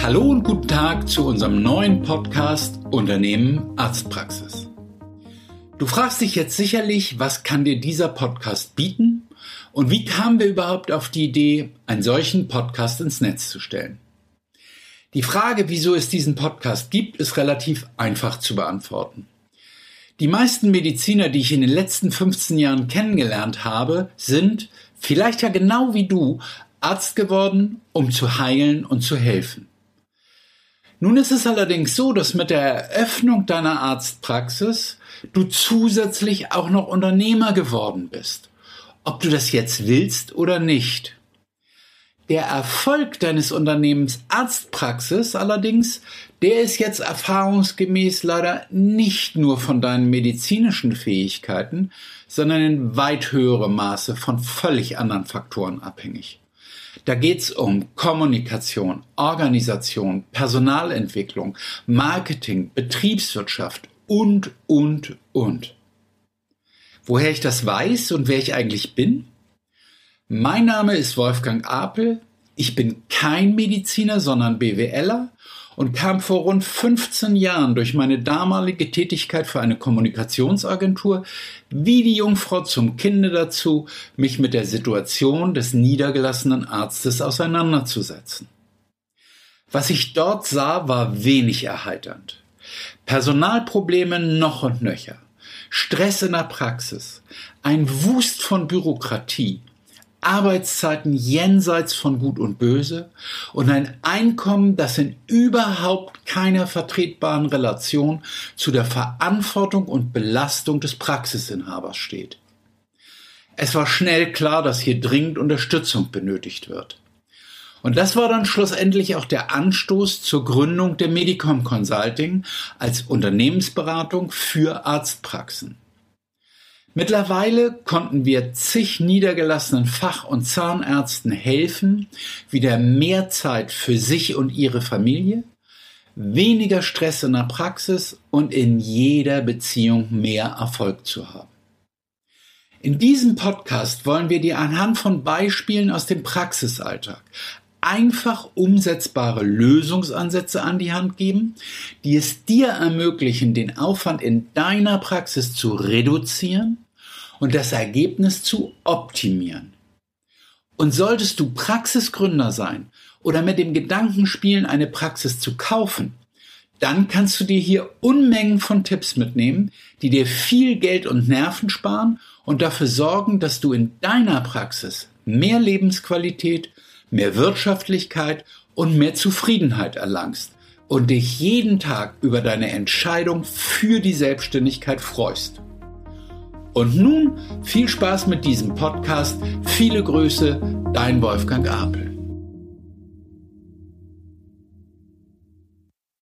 Hallo und guten Tag zu unserem neuen Podcast Unternehmen Arztpraxis. Du fragst dich jetzt sicherlich, was kann dir dieser Podcast bieten und wie kamen wir überhaupt auf die Idee, einen solchen Podcast ins Netz zu stellen? Die Frage, wieso es diesen Podcast gibt, ist relativ einfach zu beantworten. Die meisten Mediziner, die ich in den letzten 15 Jahren kennengelernt habe, sind, vielleicht ja genau wie du, Arzt geworden, um zu heilen und zu helfen. Nun ist es allerdings so, dass mit der Eröffnung deiner Arztpraxis du zusätzlich auch noch Unternehmer geworden bist. Ob du das jetzt willst oder nicht. Der Erfolg deines Unternehmens Arztpraxis allerdings, der ist jetzt erfahrungsgemäß leider nicht nur von deinen medizinischen Fähigkeiten, sondern in weit höherem Maße von völlig anderen Faktoren abhängig. Da geht's um Kommunikation, Organisation, Personalentwicklung, Marketing, Betriebswirtschaft und, und, und. Woher ich das weiß und wer ich eigentlich bin? Mein Name ist Wolfgang Apel. Ich bin kein Mediziner, sondern BWLer und kam vor rund 15 Jahren durch meine damalige Tätigkeit für eine Kommunikationsagentur wie die Jungfrau zum Kinde dazu, mich mit der Situation des niedergelassenen Arztes auseinanderzusetzen. Was ich dort sah, war wenig erheiternd. Personalprobleme noch und nöcher. Stress in der Praxis, ein Wust von Bürokratie, Arbeitszeiten jenseits von Gut und Böse und ein Einkommen, das in überhaupt keiner vertretbaren Relation zu der Verantwortung und Belastung des Praxisinhabers steht. Es war schnell klar, dass hier dringend Unterstützung benötigt wird. Und das war dann schlussendlich auch der Anstoß zur Gründung der Medicom Consulting als Unternehmensberatung für Arztpraxen. Mittlerweile konnten wir zig niedergelassenen Fach- und Zahnärzten helfen, wieder mehr Zeit für sich und ihre Familie, weniger Stress in der Praxis und in jeder Beziehung mehr Erfolg zu haben. In diesem Podcast wollen wir dir anhand von Beispielen aus dem Praxisalltag einfach umsetzbare Lösungsansätze an die Hand geben, die es dir ermöglichen, den Aufwand in deiner Praxis zu reduzieren und das Ergebnis zu optimieren. Und solltest du Praxisgründer sein oder mit dem Gedanken spielen, eine Praxis zu kaufen, dann kannst du dir hier Unmengen von Tipps mitnehmen, die dir viel Geld und Nerven sparen und dafür sorgen, dass du in deiner Praxis mehr Lebensqualität, mehr Wirtschaftlichkeit und mehr Zufriedenheit erlangst und dich jeden Tag über deine Entscheidung für die Selbstständigkeit freust. Und nun viel Spaß mit diesem Podcast. Viele Grüße, dein Wolfgang Apel.